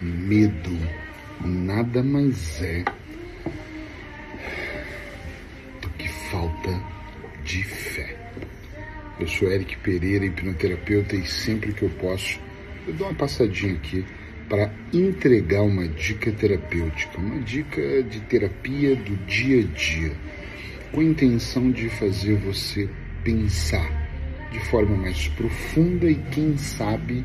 Medo nada mais é do que falta de fé. Eu sou Eric Pereira, hipnoterapeuta, e sempre que eu posso, eu dou uma passadinha aqui para entregar uma dica terapêutica, uma dica de terapia do dia a dia, com a intenção de fazer você pensar de forma mais profunda e, quem sabe,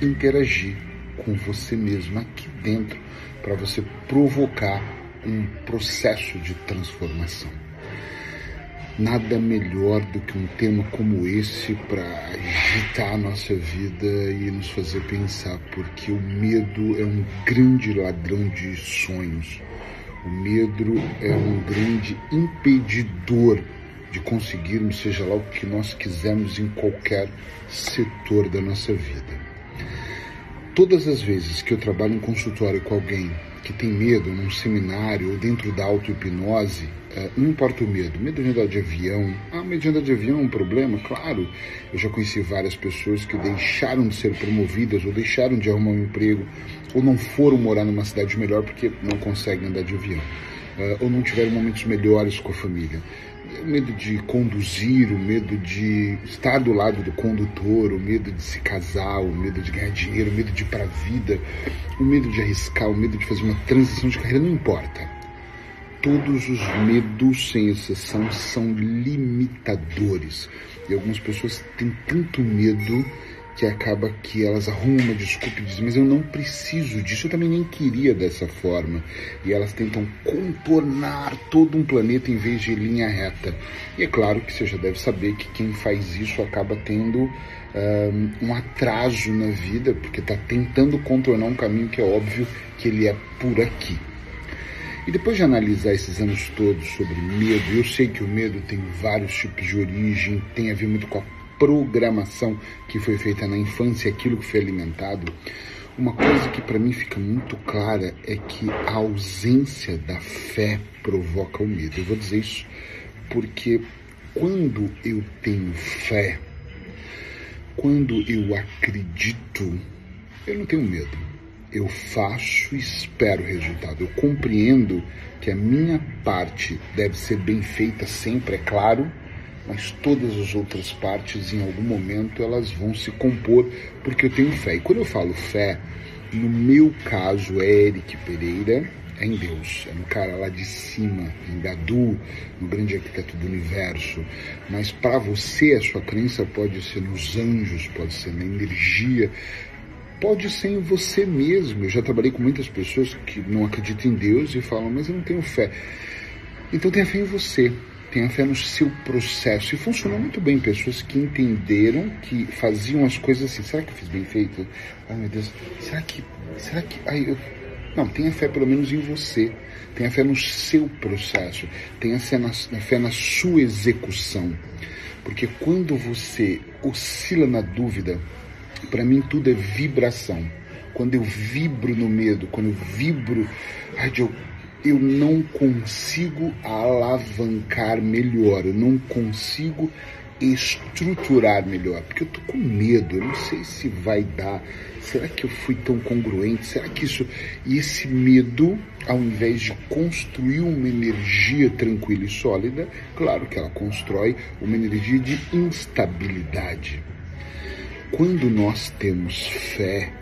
interagir com você mesmo aqui dentro para você provocar um processo de transformação. Nada melhor do que um tema como esse para agitar a nossa vida e nos fazer pensar, porque o medo é um grande ladrão de sonhos. O medo é um grande impedidor de conseguirmos, seja lá o que nós quisermos em qualquer setor da nossa vida. Todas as vezes que eu trabalho em consultório com alguém que tem medo, num seminário ou dentro da auto-hipnose, é, não importa o medo. Medo de andar de avião. Ah, medo de andar de avião é um problema? Claro. Eu já conheci várias pessoas que deixaram de ser promovidas ou deixaram de arrumar um emprego ou não foram morar numa cidade melhor porque não conseguem andar de avião. Uh, ou não tiveram momentos melhores com a família o medo de conduzir, o medo de estar do lado do condutor, o medo de se casar, o medo de ganhar dinheiro, o medo de ir para a vida, o medo de arriscar, o medo de fazer uma transição de carreira, não importa. Todos os medos, sem exceção, são limitadores. E algumas pessoas têm tanto medo que acaba que elas arrumam uma desculpa e dizem, mas eu não preciso disso, eu também nem queria dessa forma. E elas tentam contornar todo um planeta em vez de linha reta. E é claro que você já deve saber que quem faz isso acaba tendo um, um atraso na vida, porque está tentando contornar um caminho que é óbvio que ele é por aqui. E depois de analisar esses anos todos sobre medo, eu sei que o medo tem vários tipos de origem, tem a ver muito com a programação que foi feita na infância, aquilo que foi alimentado, uma coisa que para mim fica muito clara é que a ausência da fé provoca o medo. Eu vou dizer isso porque quando eu tenho fé, quando eu acredito, eu não tenho medo. Eu faço e espero o resultado. Eu compreendo que a minha parte deve ser bem feita sempre, é claro, mas todas as outras partes, em algum momento, elas vão se compor, porque eu tenho fé. E quando eu falo fé, no meu caso é Eric Pereira, é em Deus, é no cara lá de cima, em Gadu, no grande arquiteto do universo. Mas para você, a sua crença pode ser nos anjos, pode ser na energia, pode ser em você mesmo. Eu já trabalhei com muitas pessoas que não acreditam em Deus e falam, mas eu não tenho fé. Então tenha fé em você tenha fé no seu processo. E funcionou muito bem. Pessoas que entenderam que faziam as coisas assim. Será que eu fiz bem feito? Ai meu Deus, será que. Será que. Ai, eu... Não, tenha fé pelo menos em você. Tenha fé no seu processo. Tenha fé na, fé na sua execução. Porque quando você oscila na dúvida, para mim tudo é vibração. Quando eu vibro no medo, quando eu vibro, ai, eu eu não consigo alavancar melhor, eu não consigo estruturar melhor, porque eu tô com medo, eu não sei se vai dar, será que eu fui tão congruente, será que isso, e esse medo, ao invés de construir uma energia tranquila e sólida, claro que ela constrói uma energia de instabilidade. Quando nós temos fé,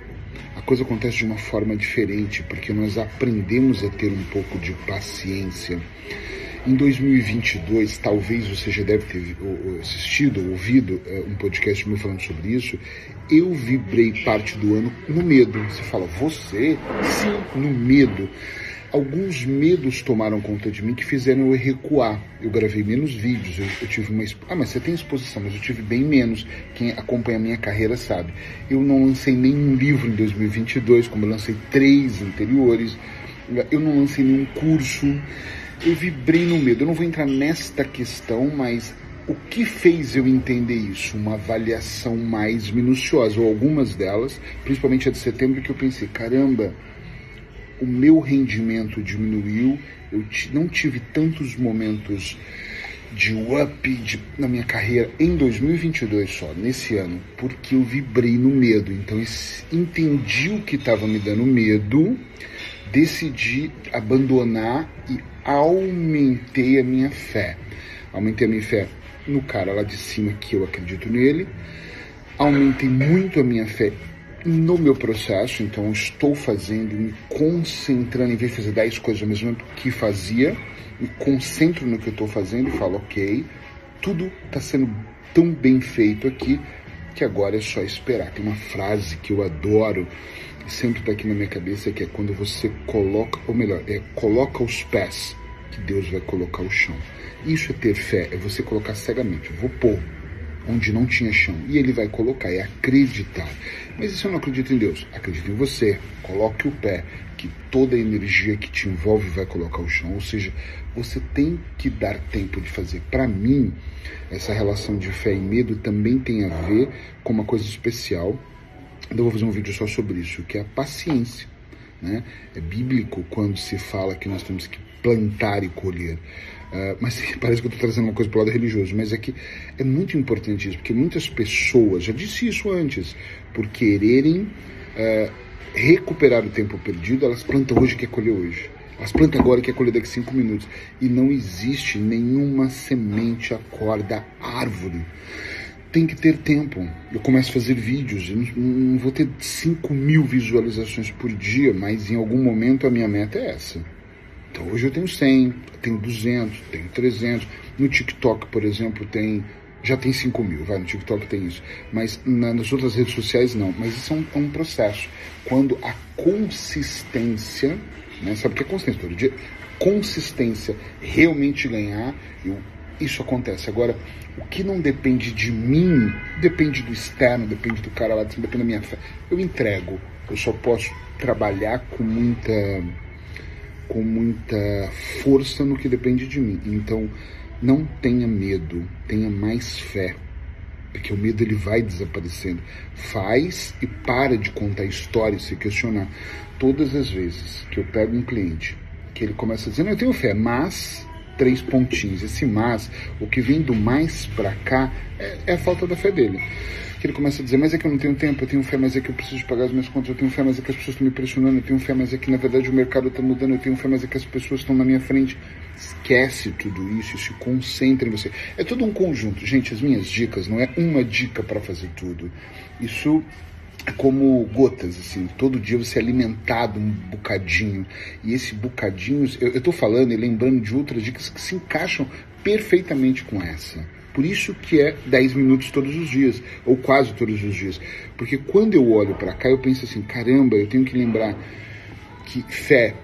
a coisa acontece de uma forma diferente, porque nós aprendemos a ter um pouco de paciência. Em 2022, talvez você já deve ter assistido ou ouvido eh, um podcast meu falando sobre isso. Eu vibrei parte do ano no medo. Você fala, você? Sim, no medo alguns medos tomaram conta de mim que fizeram eu recuar. Eu gravei menos vídeos, eu, eu, tive uma. Ah, mas você tem exposição, mas eu tive bem menos. Quem acompanha a minha carreira sabe. Eu não lancei nenhum livro em 2022, como eu lancei três anteriores. Eu não lancei nenhum curso. Eu vibrei no medo. Eu não vou entrar nesta questão, mas o que fez eu entender isso? Uma avaliação mais minuciosa, ou algumas delas, principalmente a de setembro, que eu pensei: caramba o meu rendimento diminuiu, eu não tive tantos momentos de up de, na minha carreira em 2022 só, nesse ano, porque eu vibrei no medo. Então, entendi o que estava me dando medo, decidi abandonar e aumentei a minha fé. Aumentei a minha fé no cara lá de cima que eu acredito nele. Aumentei muito a minha fé no meu processo, então estou fazendo, me concentrando, em vez de fazer 10 coisas ao mesmo tempo que fazia, me concentro no que eu estou fazendo e falo, ok, tudo está sendo tão bem feito aqui que agora é só esperar. Tem uma frase que eu adoro sempre está aqui na minha cabeça que é quando você coloca, ou melhor, é coloca os pés que Deus vai colocar o chão. Isso é ter fé, é você colocar cegamente. Vou pôr onde não tinha chão. E ele vai colocar, é acreditar. Mas se eu não acredito em Deus, acredito em você. Coloque o pé, que toda a energia que te envolve vai colocar o chão. Ou seja, você tem que dar tempo de fazer. Para mim, essa relação de fé e medo também tem a ver com uma coisa especial. Eu vou fazer um vídeo só sobre isso, que é a paciência. Né? É bíblico quando se fala que nós temos que plantar e colher. Uh, mas parece que eu estou trazendo uma coisa para o lado religioso, mas é que é muito importante isso, porque muitas pessoas, já disse isso antes, por quererem uh, recuperar o tempo perdido, elas plantam hoje e quer colher hoje. Elas plantam agora e quer colher daqui cinco minutos. E não existe nenhuma semente acorda árvore. Tem que ter tempo. Eu começo a fazer vídeos, eu não, não vou ter 5 mil visualizações por dia, mas em algum momento a minha meta é essa então hoje eu tenho 100, tenho 200, tenho 300. No TikTok, por exemplo, tem já tem 5 mil, vai, no TikTok tem isso. Mas na, nas outras redes sociais não. Mas isso é um, é um processo. Quando a consistência, né, sabe o que é consistência? Todo dia, consistência realmente ganhar, eu, isso acontece. Agora, o que não depende de mim, depende do externo, depende do cara lá, depende da minha fé. Eu entrego. Eu só posso trabalhar com muita com muita força no que depende de mim. Então, não tenha medo, tenha mais fé, porque o medo ele vai desaparecendo. Faz e para de contar histórias, se questionar. Todas as vezes que eu pego um cliente que ele começa não, eu tenho fé, mas três pontinhos. Esse mas, o que vem do mais para cá é, é a falta da fé dele que ele começa a dizer, mas é que eu não tenho tempo, eu tenho fé, mas é que eu preciso pagar as minhas contas, eu tenho fé, mas é que as pessoas estão me pressionando, eu tenho fé, mas é que na verdade o mercado está mudando, eu tenho fé, mas é que as pessoas estão na minha frente. Esquece tudo isso, se concentre em você. É todo um conjunto. Gente, as minhas dicas não é uma dica para fazer tudo. Isso é como gotas, assim, todo dia você é alimentado um bocadinho. E esse bocadinho, eu, tô falando e lembrando de outras dicas que se encaixam perfeitamente com essa. Por isso que é 10 minutos todos os dias, ou quase todos os dias. Porque quando eu olho para cá, eu penso assim, caramba, eu tenho que lembrar que fé,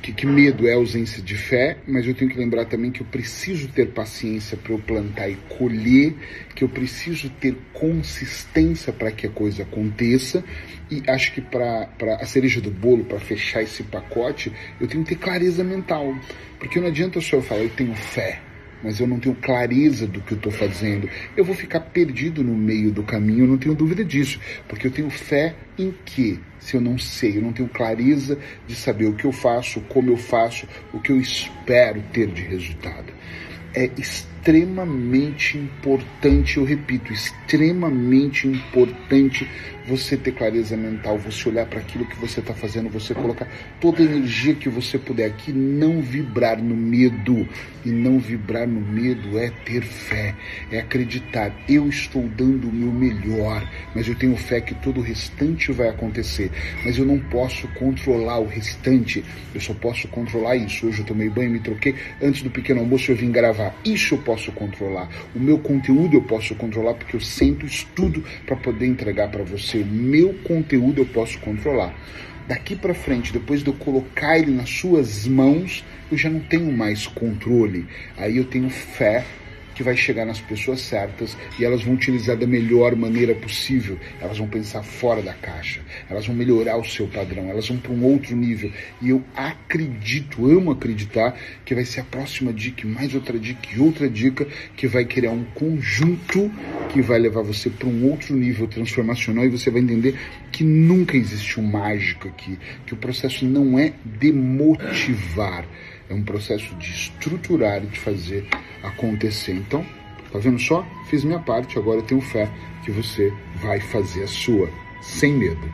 que, que, medo é ausência de fé, mas eu tenho que lembrar também que eu preciso ter paciência para eu plantar e colher, que eu preciso ter consistência para que a coisa aconteça, e acho que para a cereja do bolo, para fechar esse pacote, eu tenho que ter clareza mental, porque não adianta só eu falar, eu tenho fé, mas eu não tenho clareza do que eu estou fazendo, eu vou ficar perdido no meio do caminho, eu não tenho dúvida disso, porque eu tenho fé em que, se eu não sei, eu não tenho clareza de saber o que eu faço, como eu faço, o que eu espero ter de resultado. É extremamente importante, eu repito, extremamente importante você ter clareza mental, você olhar para aquilo que você está fazendo, você colocar toda a energia que você puder aqui, não vibrar no medo. E não vibrar no medo é ter fé, é acreditar. Eu estou dando o meu melhor, mas eu tenho fé que todo o restante vai acontecer. Mas eu não posso controlar o restante, eu só posso controlar isso. Hoje eu tomei banho, me troquei, antes do pequeno almoço eu vim gravar. Isso eu posso controlar. O meu conteúdo eu posso controlar porque eu sempre estudo para poder entregar para você o meu conteúdo eu posso controlar. Daqui para frente, depois de eu colocar ele nas suas mãos, eu já não tenho mais controle. Aí eu tenho fé que vai chegar nas pessoas certas e elas vão utilizar da melhor maneira possível. Elas vão pensar fora da caixa, elas vão melhorar o seu padrão, elas vão para um outro nível. E eu acredito, amo acreditar que vai ser a próxima dica, mais outra dica e outra dica que vai criar um conjunto que vai levar você para um outro nível transformacional e você vai entender que nunca existe um mágico aqui, que o processo não é demotivar É um processo de estruturar e de fazer acontecer. Então, tá vendo só? Fiz minha parte, agora eu tenho fé que você vai fazer a sua, sem medo.